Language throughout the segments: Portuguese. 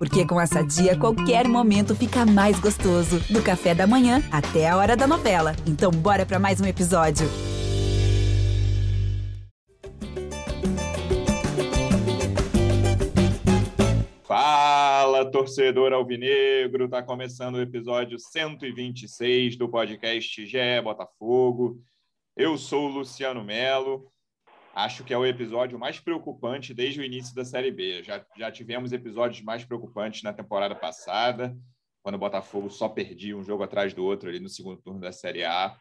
Porque com essa dia, qualquer momento fica mais gostoso. Do café da manhã até a hora da novela. Então, bora para mais um episódio. Fala, torcedor alvinegro! Tá começando o episódio 126 do podcast GE Botafogo. Eu sou o Luciano Melo acho que é o episódio mais preocupante desde o início da Série B. Já, já tivemos episódios mais preocupantes na temporada passada, quando o Botafogo só perdia um jogo atrás do outro ali no segundo turno da Série A.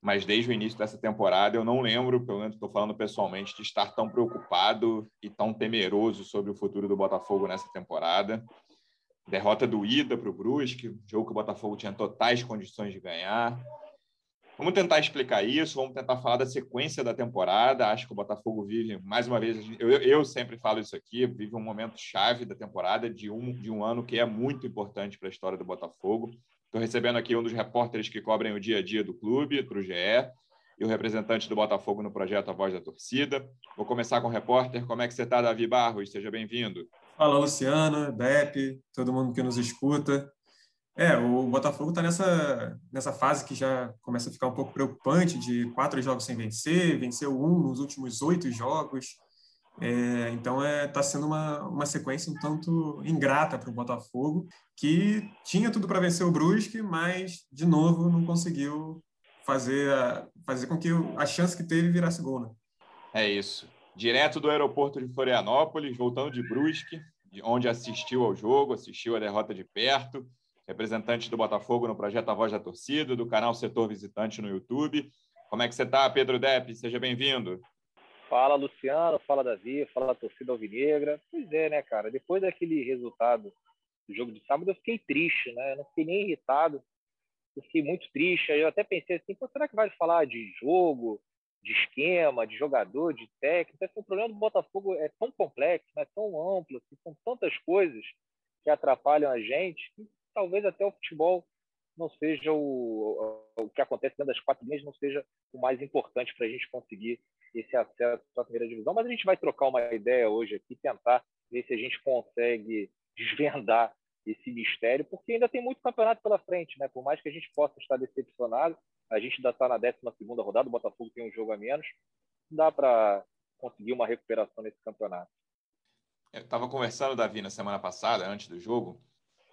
Mas desde o início dessa temporada eu não lembro, pelo menos estou falando pessoalmente, de estar tão preocupado e tão temeroso sobre o futuro do Botafogo nessa temporada. Derrota doída para o Brusque, jogo que o Botafogo tinha totais condições de ganhar. Vamos tentar explicar isso, vamos tentar falar da sequência da temporada. Acho que o Botafogo vive, mais uma vez, eu, eu sempre falo isso aqui, vive um momento chave da temporada, de um, de um ano que é muito importante para a história do Botafogo. Estou recebendo aqui um dos repórteres que cobrem o dia a dia do clube, para o GE, e o representante do Botafogo no projeto A Voz da Torcida. Vou começar com o repórter. Como é que você está, Davi Barros? Seja bem-vindo. Fala, Luciano, Depp, todo mundo que nos escuta. É, o Botafogo está nessa, nessa fase que já começa a ficar um pouco preocupante de quatro jogos sem vencer, venceu um nos últimos oito jogos. É, então está é, tá sendo uma, uma sequência um tanto ingrata para o Botafogo, que tinha tudo para vencer o Brusque, mas de novo não conseguiu fazer, a, fazer com que a chance que teve virasse gol. Né? É isso. Direto do aeroporto de Florianópolis, voltando de Brusque, onde assistiu ao jogo, assistiu a derrota de perto representante do Botafogo no projeto A Voz da Torcida, do canal Setor Visitante no YouTube. Como é que você está, Pedro Depp? Seja bem-vindo. Fala, Luciano. Fala, Davi. Fala, torcida alvinegra. Pois é, né, cara? Depois daquele resultado do jogo de sábado, eu fiquei triste, né? Eu não fiquei nem irritado. Eu fiquei muito triste. Eu até pensei assim, será que vai falar de jogo, de esquema, de jogador, de técnico? Assim, o problema do Botafogo é tão complexo, é tão amplo, assim, são tantas coisas que atrapalham a gente talvez até o futebol não seja o, o que acontece dentro das quatro linhas não seja o mais importante para a gente conseguir esse acesso à primeira divisão. Mas a gente vai trocar uma ideia hoje aqui, tentar ver se a gente consegue desvendar esse mistério, porque ainda tem muito campeonato pela frente, né? Por mais que a gente possa estar decepcionado, a gente ainda está na 12 segunda rodada, o Botafogo tem um jogo a menos, dá para conseguir uma recuperação nesse campeonato. Eu estava conversando, Davi, na semana passada, antes do jogo,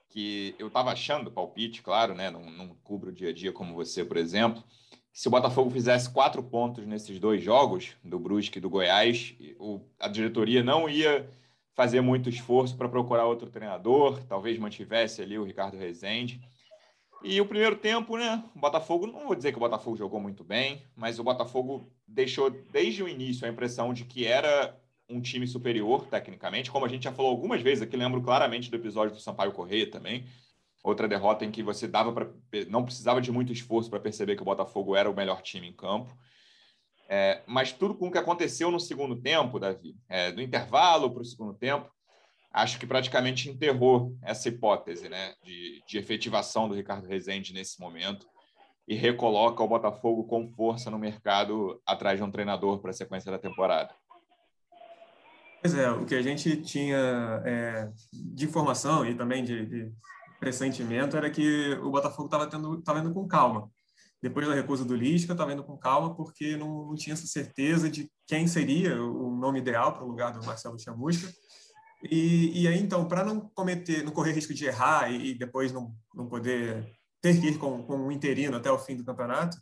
que eu estava achando, palpite, claro, né? Não, não cubro o dia a dia como você, por exemplo. Se o Botafogo fizesse quatro pontos nesses dois jogos, do Brusque e do Goiás, o, a diretoria não ia fazer muito esforço para procurar outro treinador, talvez mantivesse ali o Ricardo Rezende. E o primeiro tempo, né? O Botafogo, não vou dizer que o Botafogo jogou muito bem, mas o Botafogo deixou desde o início a impressão de que era um time superior tecnicamente, como a gente já falou algumas vezes aqui, lembro claramente do episódio do Sampaio Correia também. Outra derrota em que você dava para não precisava de muito esforço para perceber que o Botafogo era o melhor time em campo. É, mas tudo com o que aconteceu no segundo tempo, Davi, é, do intervalo para o segundo tempo, acho que praticamente enterrou essa hipótese né, de, de efetivação do Ricardo Rezende nesse momento e recoloca o Botafogo com força no mercado atrás de um treinador para a sequência da temporada. Pois é, o que a gente tinha é, de informação e também de, de, pressentimento era que o Botafogo estava tendo tava indo com calma. Depois da recusa do Lisca, estava indo com calma porque não, não, tinha essa certeza de quem seria o nome ideal para o lugar do Marcelo Chamusca. E, e aí, então, para não cometer, não correr risco de errar e, e, depois não, não poder ter que ir com, com um interino até o fim do campeonato,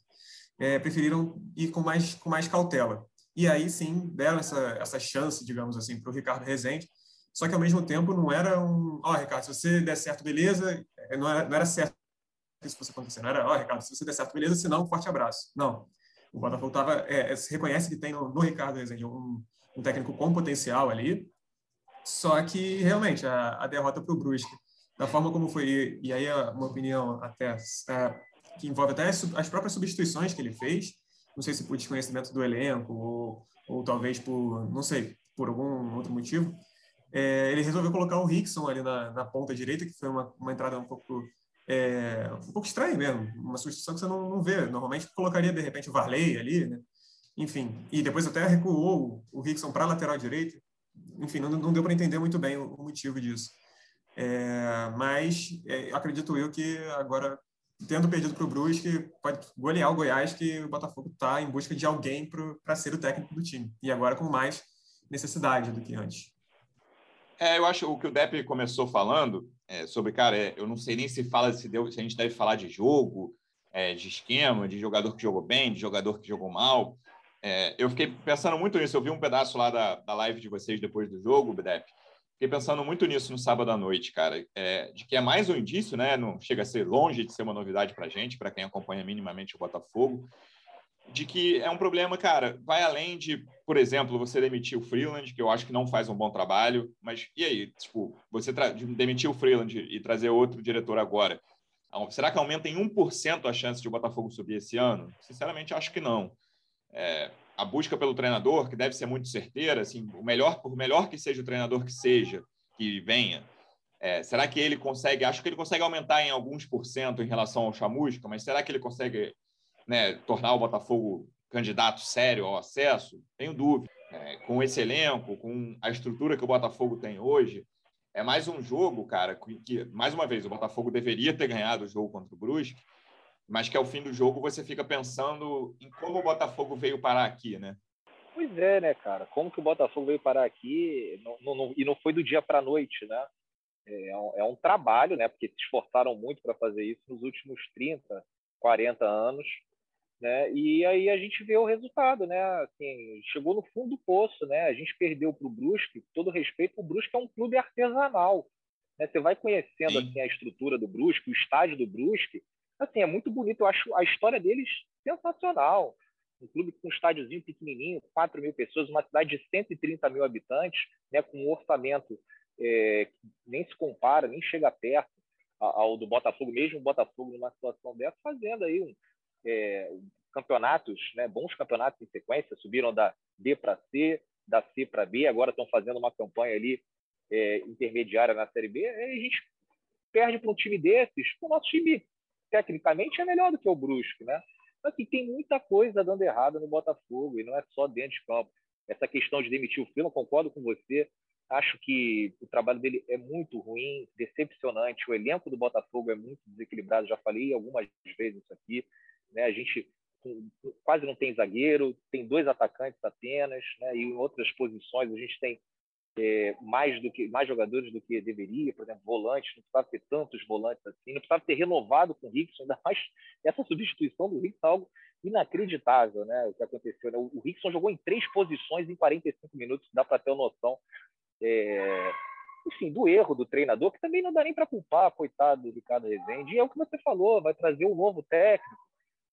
é, preferiram ir com mais, com mais cautela. E aí sim deram essa, essa chance, digamos assim, para o Ricardo Rezende. Só que ao mesmo tempo não era um, ó, oh, Ricardo, se você der certo, beleza. É, não era, não era certo isso fosse acontecer. Não era, ó, oh, Ricardo, se você der certo, beleza, se não, um forte abraço. Não. O Botafogo tava, é, é reconhece que tem no, no Ricardo Rezende um, um, técnico com potencial ali. Só que realmente a, a derrota para o Brusque, da forma como foi, e aí uma opinião até é, que envolve até as próprias substituições que ele fez, não sei se por desconhecimento do elenco ou, ou talvez por, não sei, por algum outro motivo, é, ele resolveu colocar o Rickson ali na, na ponta direita, que foi uma, uma entrada um pouco é, um pouco estranha mesmo, uma substituição que você não, não vê. Normalmente colocaria de repente o Varley ali, né? Enfim, e depois até recuou o, Rickson para a lateral direita. Enfim, não, não deu para entender muito bem o, o, motivo disso. É, mas é, acredito eu que agora, tendo perdido para o Brusque, pode golear o Goiás, que o Botafogo está em busca de alguém para ser o técnico do time. E agora com mais necessidade do que antes. É, eu acho o que o Depp começou falando é, sobre, cara, é, eu não sei nem se fala se, deu, se a gente deve falar de jogo, é, de esquema, de jogador que jogou bem, de jogador que jogou mal. É, eu fiquei pensando muito nisso. Eu vi um pedaço lá da, da live de vocês depois do jogo, Depp. Fiquei pensando muito nisso no sábado à noite, cara, é, de que é mais um indício, né? Não chega a ser longe de ser uma novidade para gente, para quem acompanha minimamente o Botafogo, de que é um problema, cara, vai além de, por exemplo, você demitir o Freeland, que eu acho que não faz um bom trabalho, mas e aí, tipo, você demitir o Freeland e trazer outro diretor agora, será que aumenta em 1% a chance de o Botafogo subir esse ano? Sinceramente, acho que não. É, a busca pelo treinador, que deve ser muito certeira, assim, o melhor, por melhor que seja o treinador que seja, que venha, é, será que ele consegue? Acho que ele consegue aumentar em alguns por cento em relação ao Chamusca, mas será que ele consegue né, tornar o Botafogo candidato sério ao acesso, tenho dúvida. É, com esse elenco, com a estrutura que o Botafogo tem hoje, é mais um jogo, cara, que, mais uma vez, o Botafogo deveria ter ganhado o jogo contra o Brusque, mas que ao fim do jogo você fica pensando em como o Botafogo veio parar aqui, né? Pois é, né, cara? Como que o Botafogo veio parar aqui não, não, e não foi do dia para a noite, né? É um, é um, trabalho, né? Porque se esforçaram muito para fazer isso nos últimos 30, 40 anos né? E aí a gente vê o resultado, né? Assim, chegou no fundo do poço, né? A gente perdeu para o Brusque, todo respeito, o Brusque é um clube artesanal. Né? Você vai conhecendo assim a estrutura do Brusque, o estádio do Brusque, assim é muito bonito. Eu acho a história deles sensacional. Um clube com um estádiozinho pequenininho, 4 mil pessoas, uma cidade de 130 mil habitantes, né? Com um orçamento é, que nem se compara, nem chega perto ao do Botafogo, mesmo o Botafogo numa situação dessa, fazendo aí um, é, campeonatos, né, bons campeonatos em sequência, subiram da B para C, da C para B, agora estão fazendo uma campanha ali é, intermediária na Série B, e a gente perde para um time desses, o nosso time tecnicamente é melhor do que o Brusque, né? Mas assim, tem muita coisa dando errado no Botafogo, e não é só dentro de campo. Essa questão de demitir o Fila, concordo com você, acho que o trabalho dele é muito ruim, decepcionante, o elenco do Botafogo é muito desequilibrado, já falei algumas vezes isso aqui, né? A gente quase não tem zagueiro, tem dois atacantes apenas, né? e em outras posições a gente tem é, mais do que mais jogadores do que deveria, por exemplo, volantes, não precisava ter tantos volantes assim, não precisava ter renovado com o Rickson, ainda mais essa substituição do Rickson, algo inacreditável, né? O que aconteceu. Né? O Rickson jogou em três posições em 45 minutos, dá para ter uma noção. É, enfim, do erro do treinador, que também não dá nem para culpar, coitado do Ricardo Rezende. E é o que você falou, vai trazer um novo técnico,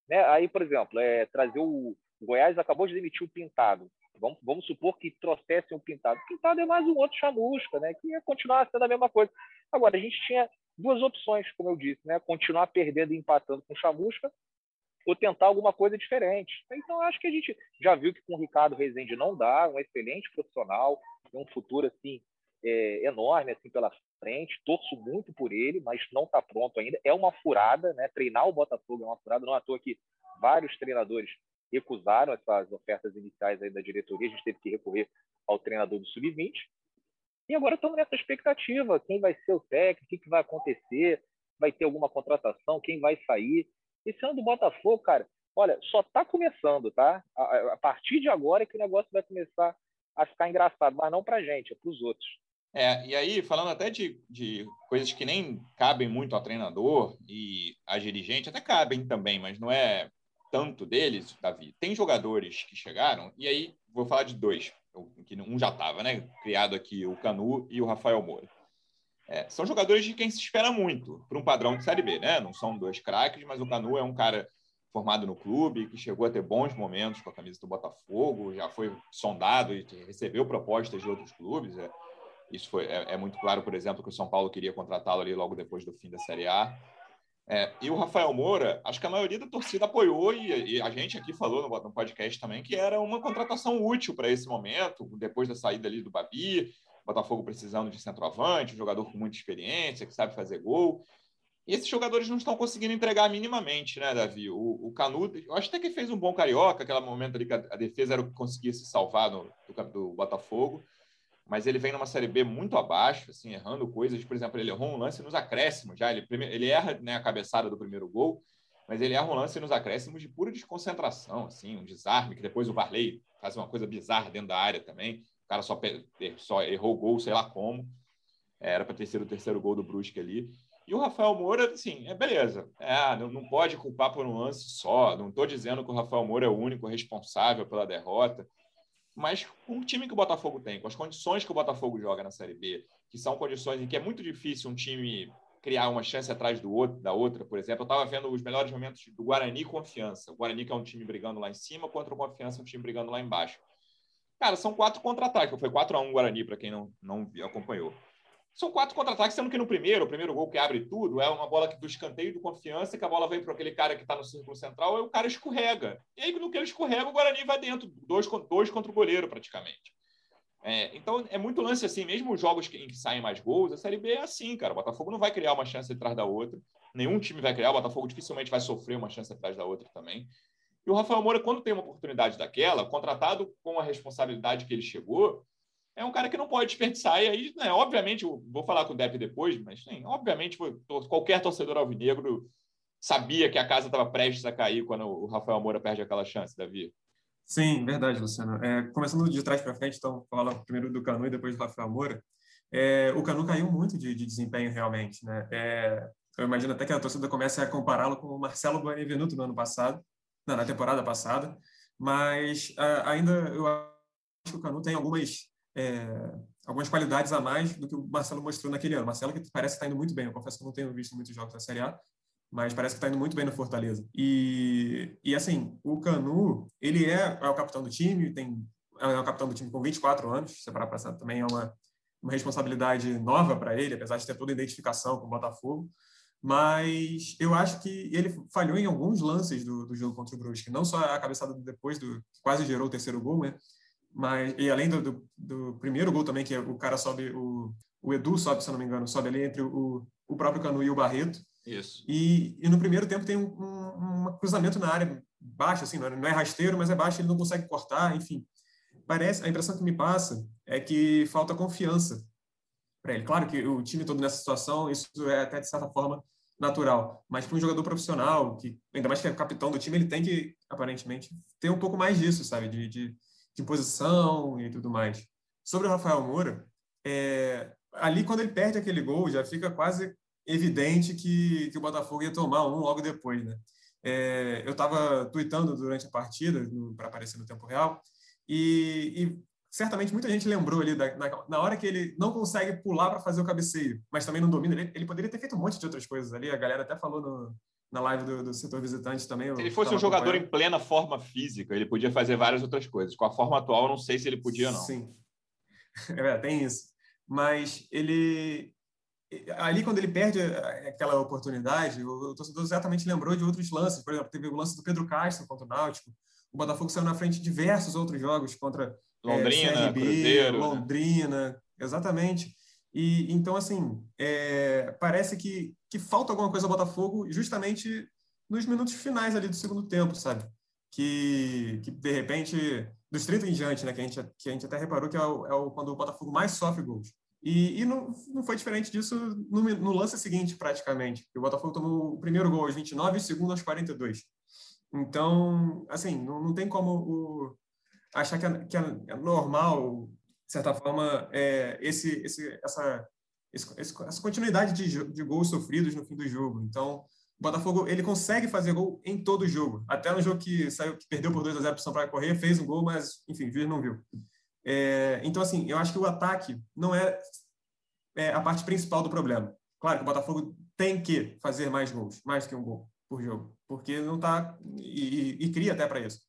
né? Aí, por exemplo, é, trazer o, o Goiás acabou de demitir o Pintado. Vamos, vamos supor que trouxessem o Pintado. O Pintado é mais um outro chamusca, né? que ia continuar sendo a mesma coisa. Agora, a gente tinha duas opções, como eu disse, né? continuar perdendo e empatando com chamusca ou tentar alguma coisa diferente. Então, acho que a gente já viu que com o Ricardo Rezende não dá, um excelente profissional, um futuro assim é, enorme assim pela frente. Torço muito por ele, mas não está pronto ainda. É uma furada, né? Treinar o Botafogo é uma furada. Não é à toa que vários treinadores recusaram essas ofertas iniciais aí da diretoria. A gente teve que recorrer ao treinador do sub-20. E agora estamos nessa expectativa: quem vai ser o técnico, o que, que vai acontecer, vai ter alguma contratação, quem vai sair. Esse ano do Botafogo, cara, olha, só está começando, tá? A, a, partir de agora é que o negócio vai começar a ficar engraçado, mas não para a gente, é para os outros. É, e aí, falando até de, de coisas que nem cabem muito ao treinador e a dirigente, até cabem também, mas não é tanto deles, Davi. Tem jogadores que chegaram, e aí vou falar de dois, que um já estava, né? Criado aqui, o Canu e o Rafael Moura. É, são jogadores de quem se espera muito, para um padrão de Série B, né? Não são dois craques, mas o Canu é um cara formado no clube, que chegou a ter bons momentos com a camisa do Botafogo, já foi sondado e recebeu propostas de outros clubes. É, isso foi, é, é, muito claro, por exemplo, que o São Paulo queria contratá-lo ali logo depois do fim da Série A. É, e o Rafael Moura, acho que a maioria da torcida apoiou, e, e a gente aqui falou no, no, podcast também, que era uma contratação útil para esse momento, depois da saída ali do Babi, Botafogo precisando de centroavante, um jogador com muita experiência, que sabe fazer gol. E esses jogadores não estão conseguindo entregar minimamente, né, Davi? O, o Canudo, eu acho até que fez um bom carioca, aquele momento ali que a, a defesa era o que conseguia se salvar no, do, do Botafogo mas ele vem numa Série B muito abaixo, assim, errando coisas. Por exemplo, ele errou um lance nos acréscimos já. Ele, ele erra né, a cabeçada do primeiro gol, mas ele erra um lance nos acréscimos de pura desconcentração, assim, um desarme, que depois o Varley faz uma coisa bizarra dentro da área também. O cara só, só errou o gol, sei lá como. Era para ter sido o terceiro gol do Brusque ali. E o Rafael Moura, assim, é beleza. É, não, não pode culpar por um lance só. Não estou dizendo que o Rafael Moura é o único responsável pela derrota. Mas com o time que o Botafogo tem, com as condições que o Botafogo joga na Série B, que são condições em que é muito difícil um time criar uma chance atrás do outro, da outra, por exemplo. Eu estava vendo os melhores momentos do Guarani e Confiança. O Guarani que é um time brigando lá em cima, contra o Confiança um time brigando lá embaixo. Cara, são quatro contra-ataques. Foi 4 a 1 Guarani, para quem não, não acompanhou. São quatro contra-ataques, sendo que no primeiro, o primeiro gol que abre tudo, é uma bola do escanteio do confiança, que a bola vem para aquele cara que está no círculo central, e o cara escorrega. E aí, no que ele escorrega, o Guarani vai dentro, dois, dois contra o goleiro, praticamente. É, então, é muito lance assim, mesmo os jogos em que saem mais gols, a Série B é assim, cara. O Botafogo não vai criar uma chance atrás da outra. Nenhum time vai criar, o Botafogo dificilmente vai sofrer uma chance atrás da outra também. E o Rafael Moura, quando tem uma oportunidade daquela, contratado com a responsabilidade que ele chegou, é um cara que não pode desperdiçar. E aí, né, obviamente, vou falar com o Depp depois, mas sim, obviamente, qualquer torcedor alvinegro sabia que a casa estava prestes a cair quando o Rafael Moura perde aquela chance, Davi. Sim, verdade, Luciano. É, começando de trás para frente, então, fala primeiro do Canu e depois do Rafael Moura. É, o Canu caiu muito de, de desempenho, realmente. Né? É, eu imagino até que a torcida comece a compará-lo com o Marcelo Benevenuto no ano passado, não, na temporada passada, mas ainda eu acho que o Canu tem algumas é, algumas qualidades a mais do que o Marcelo mostrou naquele ano. Marcelo que parece que está indo muito bem. Eu confesso que não tenho visto muitos jogos da Série A, mas parece que está indo muito bem no Fortaleza. E, e assim, o Canu, ele é, é o capitão do time, tem é o capitão do time com 24 anos, separar passado também é uma, uma responsabilidade nova para ele, apesar de ter toda a identificação com o Botafogo. Mas eu acho que ele falhou em alguns lances do, do jogo contra o Brusque, não só a cabeçada depois do que quase gerou o terceiro gol, né? Mas e além do, do, do, primeiro gol também que é o cara sobe o, o Edu sobe se eu não me engano sobe ali entre o, o próprio Canu e o Barreto. Isso. E, e no primeiro tempo tem um, um, um cruzamento na área baixo assim não é, não é rasteiro mas é baixo ele não consegue cortar enfim. Parece a impressão que me passa é que falta confiança para ele. Claro que o time todo nessa situação isso é até de certa forma natural. Mas para um jogador profissional que ainda mais que é capitão do time ele tem que aparentemente ter um pouco mais disso sabe? De, de de posição e tudo mais. Sobre o Rafael Moura, é, ali quando ele perde aquele gol, já fica quase evidente que, que o Botafogo ia tomar um logo depois, né? É, eu estava tweetando durante a partida, para aparecer no tempo real, e, e, certamente muita gente lembrou ali, da, na, na, hora que ele não consegue pular para fazer o cabeceio, mas também não domina, ele, ele, poderia ter feito um monte de outras coisas ali, a galera até falou no, na live do, do setor visitante também. Se ele fosse um jogador em plena forma física, ele podia fazer várias outras coisas. Com a forma atual, eu não sei se ele podia não. Sim, é, tem isso. Mas ele. Ali, quando ele perde aquela oportunidade, o torcedor exatamente lembrou de outros lances. Por exemplo, teve o lance do Pedro Castro contra o Náutico. O Botafogo saiu na frente de diversos outros jogos contra Londrina, é, CRB, Cruzeiro? Londrina, né? exatamente. E então assim, é, parece que, que falta alguma coisa ao Botafogo justamente nos minutos finais ali do segundo tempo, sabe? Que, que de repente, dos 30 em diante, né, que a gente, que a gente até reparou que é, o, é o, quando o Botafogo mais sofre gols. E, e não, não foi diferente disso no, no lance seguinte, praticamente. O Botafogo tomou o primeiro gol aos 29 e o segundo aos 42. Então, assim, não, não tem como o, achar que é, que é normal de certa forma, é, esse, esse, essa, essa continuidade de, de gols sofridos no fim do jogo. Então, o Botafogo ele consegue fazer gol em todo jogo. Até no jogo que saiu, que perdeu por 2 a 0 para o Sampaio Correia, fez um gol, mas, enfim, o juiz não viu. É, então, assim, eu acho que o ataque não é, é, a parte principal do problema. Claro que o Botafogo tem que fazer mais gols, mais que um gol por jogo, porque não está e, e, e, cria até para isso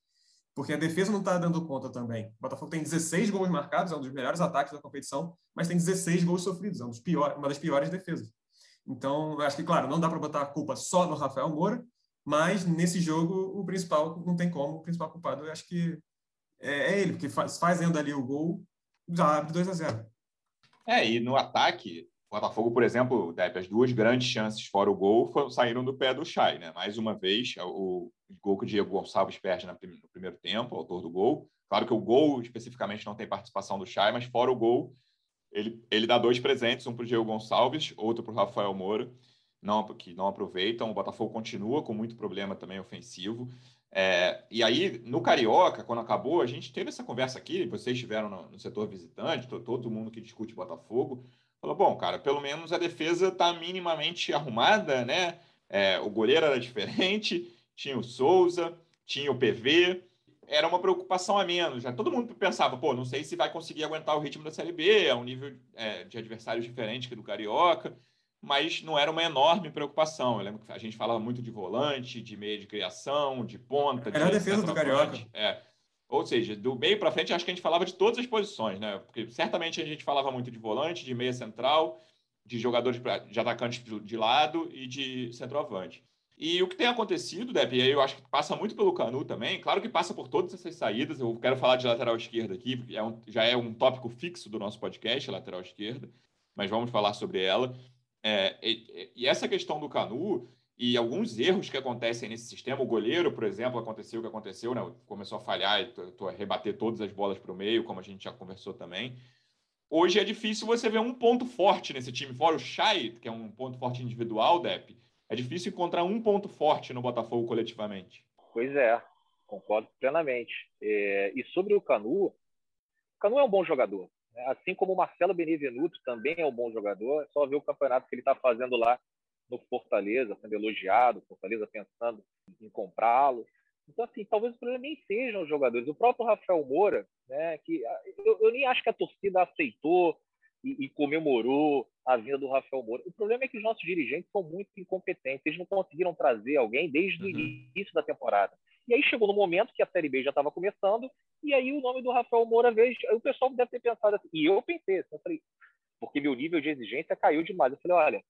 porque a defesa não está dando conta também. O Botafogo tem 16 gols marcados, é um dos melhores ataques da competição, mas tem 16 gols sofridos, é um piores, uma das piores defesas. Então, acho que, claro, não dá para botar a culpa só no Rafael Moura, mas nesse jogo o principal não tem como, o principal culpado eu acho que é, é ele, porque faz, fazendo ali o gol, já abre 2 a 0. É, e no ataque, o Botafogo, por exemplo, as duas grandes chances fora o gol foram, saíram do pé do Chay, né? Mais uma vez, é o gol que o Diego Gonçalves perde no primeiro tempo, autor do gol. Claro que o gol especificamente não tem participação do Chay, mas fora o gol, ele, ele dá dois presentes, um para o Diego Gonçalves, outro para o Rafael Moura, não, que não aproveitam. O Botafogo continua com muito problema também ofensivo. É, e aí, no Carioca, quando acabou, a gente teve essa conversa aqui, vocês estiveram no, no, setor visitante, todo mundo que discute Botafogo, falou, bom, cara, pelo menos a defesa está minimamente arrumada, né? É, o goleiro era diferente, tinha o Souza, tinha o PV, era uma preocupação a menos. Já todo mundo pensava, pô, não sei se vai conseguir aguentar o ritmo da Série B, é um nível é, de adversários diferente que do Carioca, mas não era uma enorme preocupação. Eu lembro que a gente falava muito de volante, de meio de criação, de ponta. Era de a defesa do Carioca. É. Ou seja, do meio para frente, acho que a gente falava de todas as posições, né? Porque certamente a gente falava muito de volante, de meia central, de jogadores de atacantes de lado e de centroavante. E o que tem acontecido, Depp, e aí eu acho que passa muito pelo Canu também, claro que passa por todas essas saídas, eu quero falar de lateral esquerda aqui, porque é um, já é um tópico fixo do nosso podcast, lateral esquerda, mas vamos falar sobre ela. É, e, e, essa questão do Canu e alguns erros que acontecem nesse sistema, o goleiro, por exemplo, aconteceu o que aconteceu, né? começou a falhar e tô, a rebater todas as bolas para o meio, como a gente já conversou também. Hoje é difícil você ver um ponto forte nesse time, fora o Chay, que é um ponto forte individual, Depp. É difícil encontrar um ponto forte no Botafogo coletivamente. Pois é, concordo plenamente. É, e sobre o Canu, o Canu é um bom jogador. Né? Assim como o Marcelo Benevenuto também é um bom jogador, é só ver o campeonato que ele está fazendo lá no Fortaleza, sendo elogiado, Fortaleza pensando em comprá-lo. Então, assim, talvez o problema nem sejam os jogadores. O próprio Rafael Moura, né, que ah, eu, eu nem acho que a torcida aceitou e, e, comemorou a vinda do Rafael Moura. O problema é que os nossos dirigentes são muito incompetentes. Eles não conseguiram trazer alguém desde uhum. o início da temporada. E aí chegou no momento que a Série B já estava começando, e aí o nome do Rafael Moura veio. O pessoal deve ter pensado assim, e eu pensei assim, eu falei, porque meu nível de exigência caiu demais. Eu falei, olha,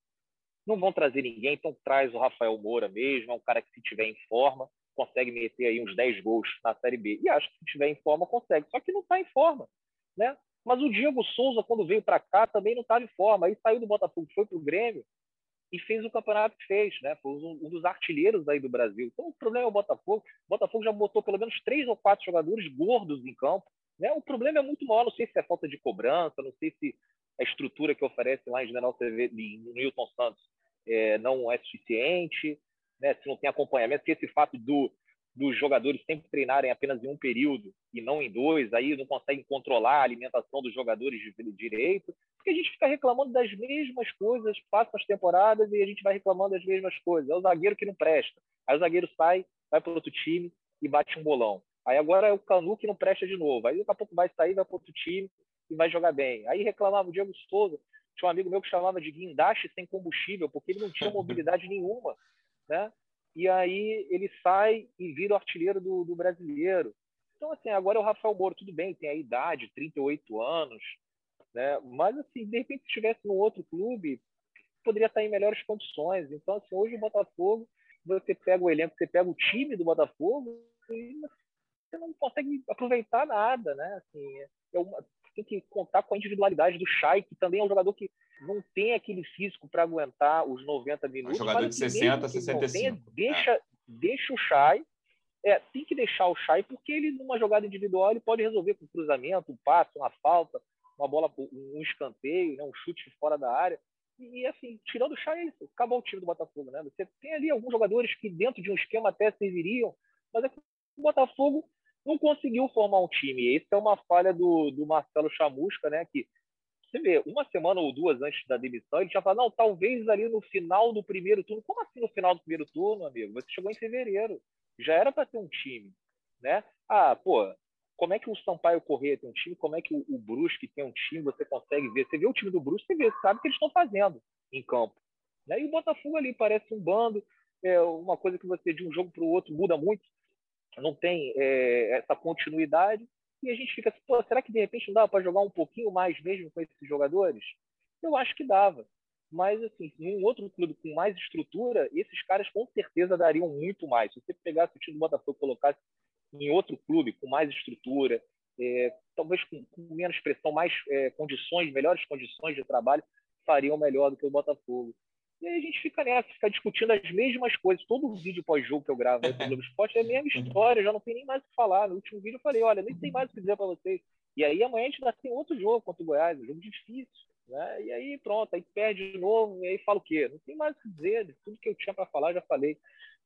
não vão trazer ninguém, então traz o Rafael Moura mesmo, é um cara que se tiver em forma, consegue meter aí uns 10 gols na Série B. E acho que se tiver em forma, consegue. Só que não está em forma, né? Mas o Diego Souza, quando veio para cá, também não estava em forma. Aí saiu do Botafogo, foi para o Grêmio, e fez o campeonato que fez, né? Foi um, dos artilheiros aí do Brasil. Então o problema é o Botafogo. O Botafogo já botou pelo menos três ou quatro jogadores gordos em campo. Né? O problema é muito maior. Não sei se é falta de cobrança, não sei se a estrutura que oferece lá em General TV, no Newton Santos, é, não é suficiente, né? Se não tem acompanhamento, se esse fato do dos jogadores sempre treinarem apenas em um período e não em dois, aí não conseguem controlar a alimentação dos jogadores de direito, porque a gente fica reclamando das mesmas coisas, passa as temporadas e a gente vai reclamando das mesmas coisas. É o zagueiro que não presta. Aí o zagueiro sai, vai para outro time e bate um bolão. Aí agora é o Canu que não presta de novo. Aí daqui a pouco vai sair, vai para outro time e vai jogar bem. Aí reclamava o Diego Souza, tinha um amigo meu que chamava de guindaste sem combustível, porque ele não tinha mobilidade nenhuma, né? e aí ele sai e vira o artilheiro do, do brasileiro. Então, assim, agora é o Rafael Moro, tudo bem, tem a idade, 38 anos, né? Mas, assim, de repente, se estivesse no outro clube, poderia estar em melhores condições. Então, assim, hoje o Botafogo, você pega o elenco, você pega o time do Botafogo e você não consegue aproveitar nada, né? Assim, é uma, tem que contar com a individualidade do Chay, que também é um jogador que não tem aquele físico para aguentar os 90 minutos. Um jogador de 60 a 65. Tenha, deixa, é. deixa o Chay. É, tem que deixar o Chay, porque ele, numa jogada individual, ele pode resolver com um cruzamento, um passe, uma falta, uma bola, um escanteio, né, um chute fora da área. E, assim, tirando o Chay, é isso. Acabou o time do Botafogo, né? Você tem ali alguns jogadores que, dentro de um esquema, até serviriam, mas é que o Botafogo não conseguiu formar um time. Essa é uma falha do, do Marcelo Chamusca, né? Que você vê, uma semana ou duas antes da demissão, ele já falou, não, talvez ali no final do primeiro turno. Como assim no final do primeiro turno, amigo? Você chegou em fevereiro. Já era para ter um time, né? Ah, pô, como é que o Sampaio Correia tem um time? Como é que o, o Brusque tem um time? Você consegue ver. Você vê o time do Brusque, você vê, sabe o que eles estão fazendo em campo. Né? E o Botafogo ali parece um bando, é uma coisa que você de um jogo para o outro muda muito não tem é, essa continuidade, e a gente fica assim, pô, será que de repente não dava para jogar um pouquinho mais mesmo com esses jogadores? Eu acho que dava. Mas, assim, em outro clube com mais estrutura, esses caras com certeza dariam muito mais. Se você pegasse o time do Botafogo e colocasse em outro clube com mais estrutura, é, talvez com, com, menos pressão, mais é, condições, melhores condições de trabalho, fariam melhor do que o Botafogo. E aí a gente fica nessa, fica discutindo as mesmas coisas. Todo vídeo pós-jogo que eu gravo aí pro Globo Esporte é a mesma história, já não tem nem mais o que falar. No último vídeo eu falei, olha, nem tem mais o que dizer para vocês. E aí amanhã a gente ainda tem outro jogo contra o Goiás, um jogo difícil. Né? E aí pronto, aí perde de novo, e aí fala o quê? Não tem mais o que dizer, tudo que eu tinha para falar já falei.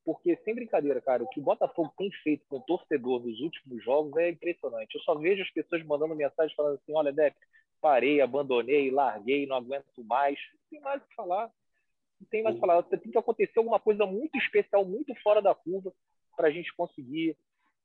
Porque, sem brincadeira, cara, o que o Botafogo tem feito com o torcedor nos últimos jogos é impressionante. Eu só vejo as pessoas mandando mensagem falando assim: olha, Depp, parei, abandonei, larguei, não aguento mais. Não tem mais o que falar. Não tem mais o que falar. Tem que acontecer alguma coisa muito especial, muito fora da curva, para a gente conseguir,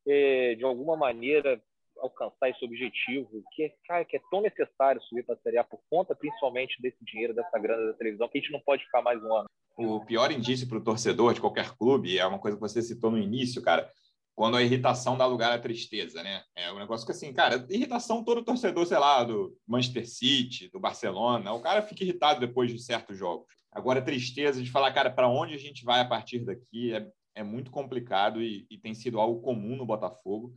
é, de alguma maneira, alcançar esse objetivo, que é, cara, que é tão necessário subir para a Série A por conta, principalmente, desse dinheiro, dessa grana da televisão, que a gente não pode ficar mais um ano. O pior indício para o torcedor de qualquer clube é uma coisa que você citou no início, cara, quando a irritação dá lugar à tristeza, né? É um negócio que, assim, cara, irritação todo torcedor, sei lá, do Manchester City, do Barcelona, o cara fica irritado depois de certos jogos. Agora, tristeza de falar, cara, para onde a gente vai a partir daqui é, é muito complicado e, e tem sido algo comum no Botafogo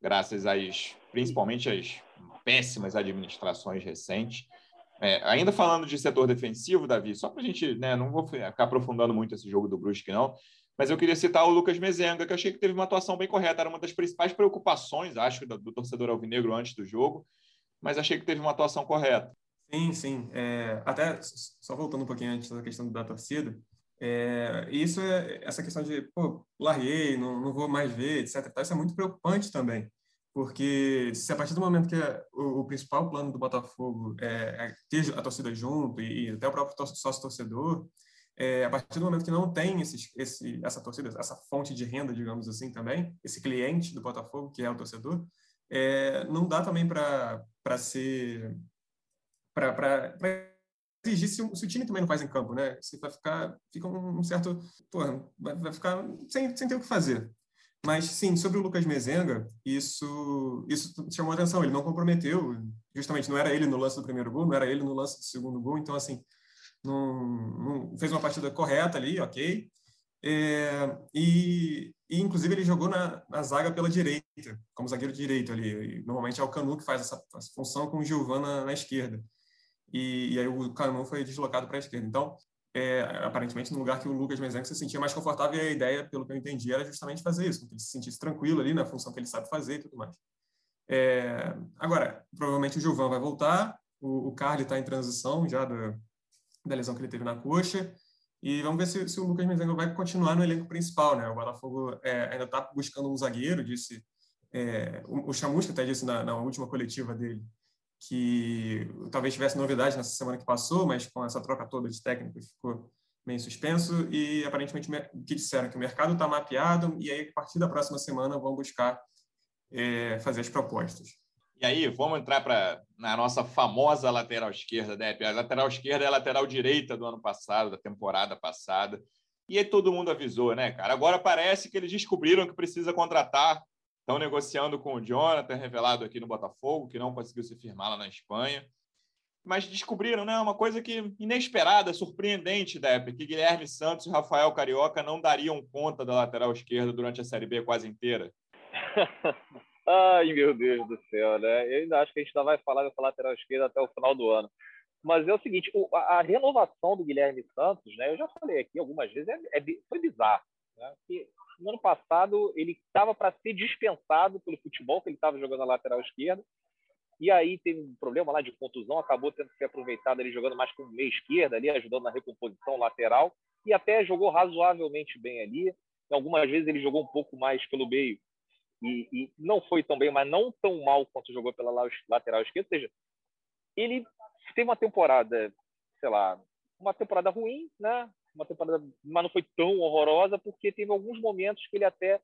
graças às, principalmente às péssimas administrações recentes. É, ainda falando de setor defensivo, Davi, só para a gente, né, não vou ficar aprofundando muito esse jogo do Brusque, não, mas eu queria citar o Lucas Mezenga, que eu achei que teve uma atuação bem correta, era uma das principais preocupações, acho, do, do torcedor alvinegro antes do jogo, mas achei que teve uma atuação correta. Sim, sim. É, até só voltando um pouquinho antes da questão da torcida, é, isso é essa questão de, pô, larguei, não, não vou mais ver, etc. Isso é muito preocupante também, porque se a partir do momento que o, o principal plano do Botafogo é, é, ter a torcida junto e, e até o próprio sócio torcedor, é, a partir do momento que não tem esses, esse, essa torcida, essa fonte de renda, digamos assim, também, esse cliente do Botafogo, que é o torcedor, é, não dá também para ser. Para exigir se, se, o time também não faz em campo, né? Você vai ficar, fica um, certo, vai, vai ficar sem, sem ter o que fazer. Mas sim, sobre o Lucas Mezenga, isso isso chamou atenção. Ele não comprometeu, justamente não era ele no lance do primeiro gol, não era ele no lance do segundo gol. Então assim, não, não fez uma partida correta ali, ok. É, e, e, inclusive ele jogou na, na, zaga pela direita, como zagueiro direito ali. E, normalmente é o Canu que faz essa, essa função com o Gilvan na, na esquerda e, e aí o Canu foi deslocado para a esquerda. Então, é, aparentemente, no lugar que o Lucas Mezenga se sentia mais confortável, e a ideia, pelo que eu entendi, era justamente fazer isso, que ele se sentisse tranquilo ali na função que ele sabe fazer e tudo mais. É, agora, provavelmente o Gilvan vai voltar, o, o Carly está em transição já da, da lesão que ele teve na coxa, e vamos ver se, se o Lucas Mezenga vai continuar no elenco principal, né? O Botafogo é, ainda está buscando um zagueiro, disse é, o, o Chamusca até disse na, na última coletiva dele que talvez tivesse novidade nessa semana que passou, mas com essa troca toda de técnicos ficou meio suspenso e aparentemente que disseram que o mercado está mapeado e aí a partir da próxima semana vão buscar é, fazer as propostas. E aí, vamos entrar para na nossa famosa lateral esquerda, Depp. A lateral esquerda é a lateral direita do ano passado, da temporada passada. E aí todo mundo avisou, né, cara? Agora parece que eles descobriram que precisa contratar Estão negociando com o Jonathan, revelado aqui no Botafogo, que não conseguiu se firmar lá na Espanha. Mas descobriram, né, uma coisa que inesperada, surpreendente da época, que Guilherme Santos e Rafael Carioca não dariam conta da lateral esquerda durante a Série B quase inteira. Ai, meu Deus do céu, né? Eu ainda acho que a gente ainda vai falar dessa lateral esquerda até o final do ano. Mas é o seguinte, a, renovação do Guilherme Santos, né? Eu já falei aqui algumas vezes, é, é foi bizarro. Né? No ano passado ele estava para ser dispensado pelo futebol, que ele estava jogando na lateral esquerda, e aí teve um problema lá de contusão, acabou tendo que ser aproveitado ele jogando mais como meia esquerda ali, ajudando na recomposição lateral, e até jogou razoavelmente bem ali. Algumas vezes ele jogou um pouco mais pelo meio e, e não foi tão bem, mas não tão mal quanto jogou pela lateral esquerda. Ou seja, ele teve uma temporada, sei lá, uma temporada ruim, né? Uma temporada, mas não foi tão horrorosa, porque teve alguns momentos que ele até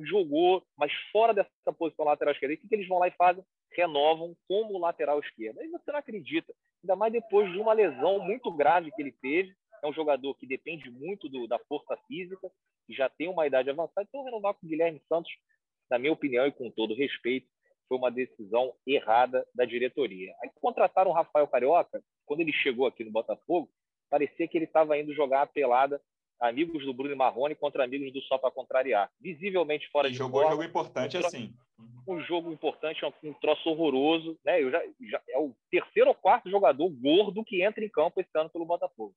jogou, mas fora dessa posição lateral esquerda. E o que, que eles vão lá e fazem? Renovam como lateral esquerda. Aí você não acredita, ainda mais depois de uma lesão muito grave que ele teve. É um jogador que depende muito do, da força física, que já tem uma idade avançada. Então, renovar com o Guilherme Santos, na minha opinião e com todo respeito, foi uma decisão errada da diretoria. Aí contrataram o Rafael Carioca, quando ele chegou aqui no Botafogo, parecia que ele estava indo jogar a pelada amigos do Bruno Marrone contra amigos do Só para Contrariar. Visivelmente fora e de jogou um jogo importante um assim. Um jogo importante, um troço horroroso. Né? Eu já, já, é o terceiro ou quarto jogador gordo que entra em campo esse ano pelo Botafogo.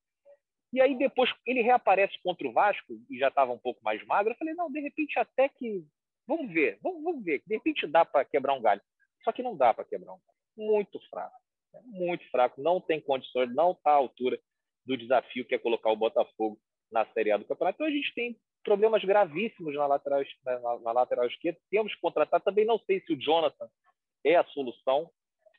E aí depois ele reaparece contra o Vasco e já estava um pouco mais magro. Eu falei, não, de repente até que... Vamos ver, vamos, vamos ver. De repente dá para quebrar um galho. Só que não dá para quebrar um cara. Muito fraco. Né? Muito fraco. Não tem condições, não está à altura do desafio que é colocar o Botafogo na Série A do campeonato. Então a gente tem problemas gravíssimos na lateral, na, na lateral esquerda. Temos que contratar. Também não sei se o Jonathan é a solução.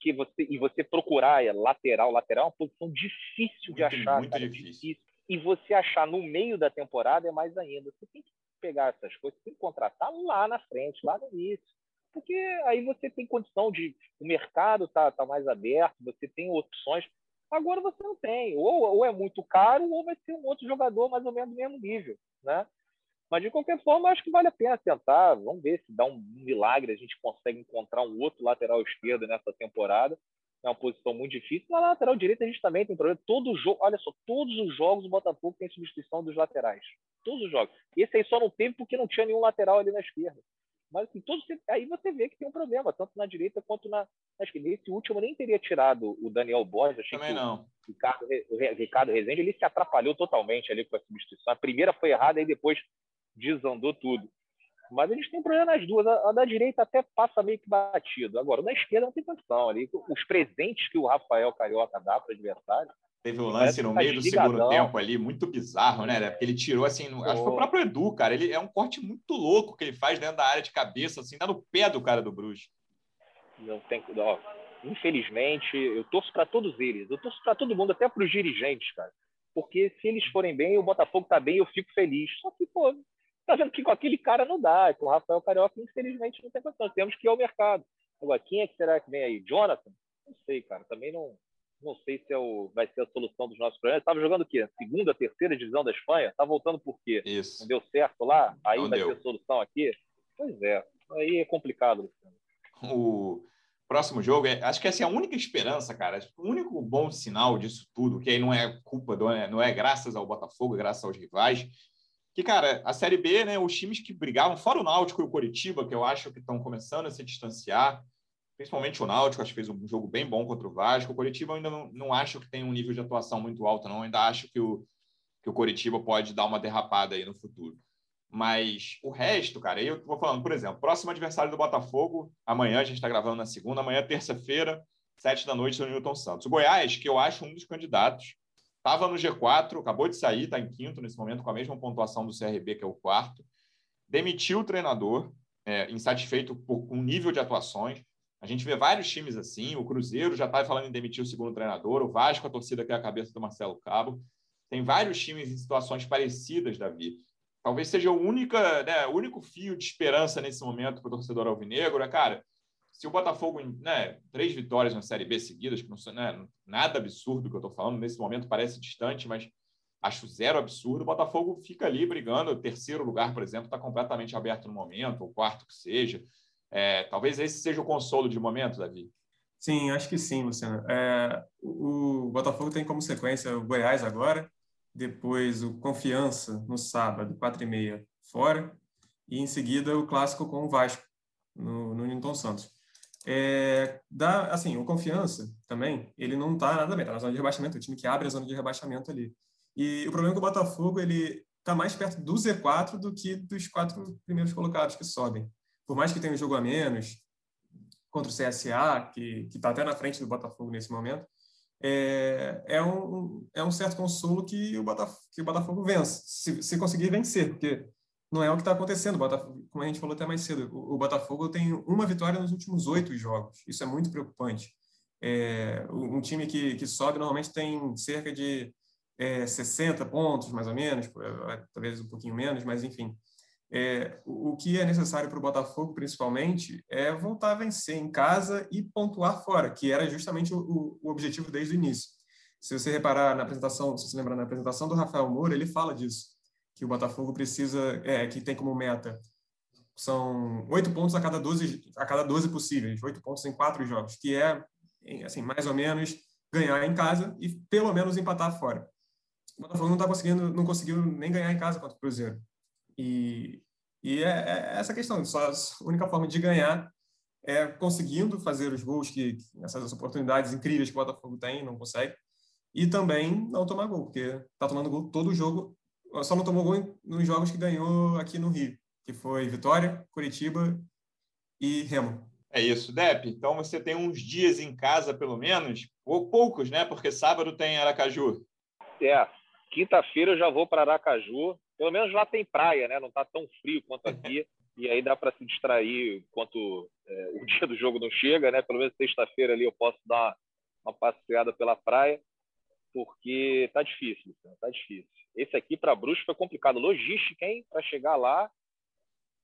Que você, e você procurar é lateral, lateral é uma posição difícil muito, de achar. Muito cara, difícil. difícil. E você achar no meio da temporada é mais ainda. Você tem que pegar essas coisas, tem que contratar lá na frente, lá no início. Porque aí você tem condição de. O mercado está tá mais aberto, você tem opções. Agora você não tem. Ou, ou é muito caro, ou vai ser um outro jogador mais ou menos do mesmo nível. Né? Mas, de qualquer forma, acho que vale a pena tentar. Vamos ver se dá um milagre, a gente consegue encontrar um outro lateral esquerdo nessa temporada. É uma posição muito difícil. Na lateral direita, a gente também tem problema. Todo jogo, olha só, todos os jogos o Botafogo tem substituição dos laterais. Todos os jogos. Esse aí só não teve porque não tinha nenhum lateral ali na esquerda. Mas assim, todos, aí você vê que tem um problema, tanto na direita quanto na, na esquerda. Esse último nem teria tirado o Daniel Borges. Achei Também que não. O Ricardo, o Ricardo Rezende ele se atrapalhou totalmente ali com a substituição. A primeira foi errada e depois desandou tudo. Mas a gente tem problema nas duas. A, a, da direita até passa meio que batido. Agora, na esquerda não tem condição ali. Os presentes que o Rafael Carioca dá para o adversário. Teve um lance no tá meio do segundo tempo ali, muito bizarro, né? Porque ele tirou assim, acho que foi o próprio Edu, cara. Ele é um corte muito louco que ele faz dentro da área de cabeça, assim, tá no pé do cara do Bruges. Não tem, ó, infelizmente, eu torço para todos eles. Eu torço para todo mundo, até para os dirigentes, cara. Porque se eles forem bem, o Botafogo tá bem, eu fico feliz. Só que, pô, tá vendo que com aquele cara não dá. Com o Rafael Carioca, infelizmente, não tem condição. Temos que ir ao mercado. Agora, quem é que será que vem aí? Jonathan? Não sei, cara. Também não, não sei se é o, vai ser a solução dos nossos problemas. Estava jogando o quê? Segunda, terceira divisão da Espanha? Está voltando por quê? Isso. Não deu certo lá? Aí não vai deu. ter solução aqui? Pois é. Aí é complicado, Luciano. O próximo jogo, é, acho que essa é a única esperança, cara. O único bom sinal disso tudo, que aí não é culpa, do, não é graças ao Botafogo, é graças aos rivais, que, cara, a Série B, né, os times que brigavam, fora o Náutico e o Coritiba, que eu acho que estão começando a se distanciar, principalmente o Náutico, acho que fez um jogo bem bom contra o Vasco. O Coritiba ainda não, não acho que tem um nível de atuação muito alto, não. Ainda acho que o, que o Coritiba pode dar uma derrapada aí no futuro. Mas o resto, cara, eu vou falando, por exemplo, próximo adversário do Botafogo, amanhã, a gente está gravando na segunda, amanhã, terça-feira, sete da noite, no Newton Santos. O Goiás, que eu acho um dos candidatos, estava no G4, acabou de sair, está em quinto nesse momento, com a mesma pontuação do CRB, que é o quarto. Demitiu o treinador, é, insatisfeito com o nível de atuações. A gente vê vários times assim. O Cruzeiro já está falando em demitir o segundo treinador. O Vasco, a torcida que é a cabeça do Marcelo Cabo. Tem vários times em situações parecidas, Davi. Talvez seja o, única, né, o único fio de esperança nesse momento para o torcedor alvinegro. É, cara, se o Botafogo, né, três vitórias na Série B seguidas, que não né, nada absurdo que eu estou falando, nesse momento parece distante, mas acho zero absurdo. O Botafogo fica ali brigando. O terceiro lugar, por exemplo, está completamente aberto no momento, o quarto que seja. É, talvez esse seja o consolo de momento, Davi. Sim, acho que sim, Luciano. É, o Botafogo tem como sequência o Goiás agora, depois o Confiança no sábado, 4 e meia, fora, e em seguida o clássico com o Vasco, no, no Newton Santos. É, dá, assim, o Confiança também, ele não está nada bem, está na zona de rebaixamento, o time que abre a zona de rebaixamento ali. E o problema é que o Botafogo, ele está mais perto do Z4 do que dos quatro primeiros colocados que sobem. Por mais que tenha um jogo a menos contra o CSA, que está até na frente do Botafogo nesse momento, é, é, um, é um certo consolo que o Botafogo, que o Botafogo vença, se, se conseguir vencer, porque não é o que está acontecendo. Botafogo, como a gente falou até mais cedo, o, o, Botafogo tem uma vitória nos últimos oito jogos. Isso é muito preocupante. É, um time que, que sobe normalmente tem cerca de é, 60 pontos, mais ou menos, é, talvez um pouquinho menos, mas enfim. É, o que é necessário para o Botafogo, principalmente, é voltar a vencer em casa e pontuar fora, que era justamente o, o objetivo desde o início. Se você reparar na apresentação, se você lembrar na apresentação do Rafael Moura, ele fala disso que o Botafogo precisa, é, que tem como meta são oito pontos a cada 12 a cada 12 possíveis, oito pontos em quatro jogos, que é assim mais ou menos ganhar em casa e pelo menos empatar fora. O Botafogo não está conseguindo, não conseguiu nem ganhar em casa contra o Cruzeiro. E, e é, é essa questão, só a única forma de ganhar é conseguindo fazer os gols que essas oportunidades incríveis que o Botafogo tem, não consegue. E também não tomar gol, porque está tomando gol todo jogo só não tomou gol nos jogos que ganhou aqui no Rio, que foi Vitória, Curitiba e Remo. É isso, Dep. Então você tem uns dias em casa, pelo menos, ou poucos, né? Porque sábado tem Aracaju. É, quinta-feira eu já vou para Aracaju. Pelo menos lá tem praia, né? Não está tão frio quanto aqui. e aí dá para se distrair enquanto é, o dia do jogo não chega, né? Pelo menos sexta-feira ali eu posso dar uma passeada pela praia, porque tá difícil, tá difícil. Esse aqui para Bruxo foi complicado. Logística, hein? Para chegar lá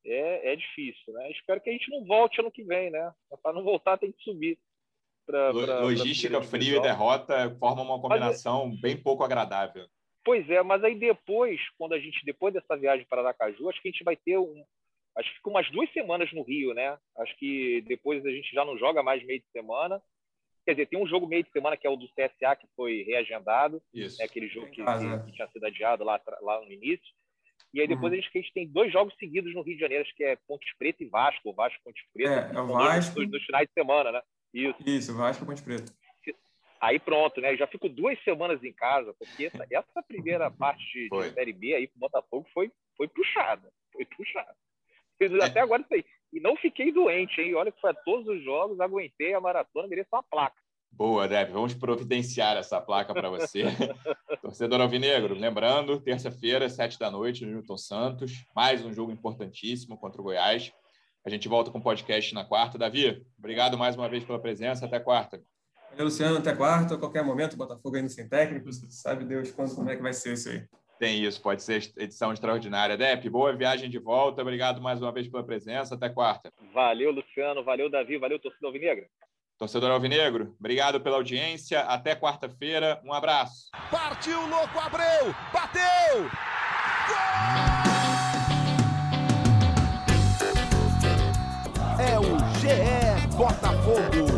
é, é difícil, né? Espero que a gente não volte ano que vem, né? Para não voltar tem que subir. Pra, pra, Logística, pra frio e derrota formam uma combinação mas, bem pouco agradável. Pois é, mas aí depois, quando a gente depois dessa viagem para Aracaju, acho que a gente vai ter um, acho que fica umas duas semanas no Rio, né? Acho que depois a gente já não joga mais meio de semana. Quer dizer, tem um jogo meio de semana que é o do CSA que foi reagendado, Isso. Né? aquele jogo que, que, que, tinha sido adiado lá, lá no início. E aí depois uhum. a, gente, a gente tem dois jogos seguidos no Rio de Janeiro, acho que é Ponte Preta e Vasco, Vasco Ponte Preta. É, é o Vasco. Dois, dois, finais de semana, né? Isso. Isso, Vasco e Ponte Preta. Aí pronto, né? Eu já fico duas semanas em casa, porque essa, essa primeira parte de, de Série B aí pro Botafogo foi, foi puxada. Foi puxada. É. Até agora isso aí. E não fiquei doente, hein? Olha que foi a todos os jogos, aguentei a maratona, mereço uma placa. Boa, Deb. Vamos providenciar essa placa para você. Torcedor Alvinegro, lembrando, terça-feira, sete da noite, no Newton Santos. Mais um jogo importantíssimo contra o Goiás. A gente volta com o podcast na quarta. Davi, obrigado mais uma vez pela presença. Até quarta. Valeu, Luciano. Até quarta. A qualquer momento, Botafogo ainda sem técnico. Sabe Deus quando, como é que vai ser isso aí. Tem isso. Pode ser edição extraordinária. Dep, boa viagem de volta. Obrigado mais uma vez pela presença. Até quarta. Valeu, Luciano. Valeu, Davi. Valeu, torcedor alvinegra. Torcedor Alvinegro, obrigado pela audiência. Até quarta-feira. Um abraço. Partiu, louco, Abreu! Bateu! Gol! É o GE Botafogo.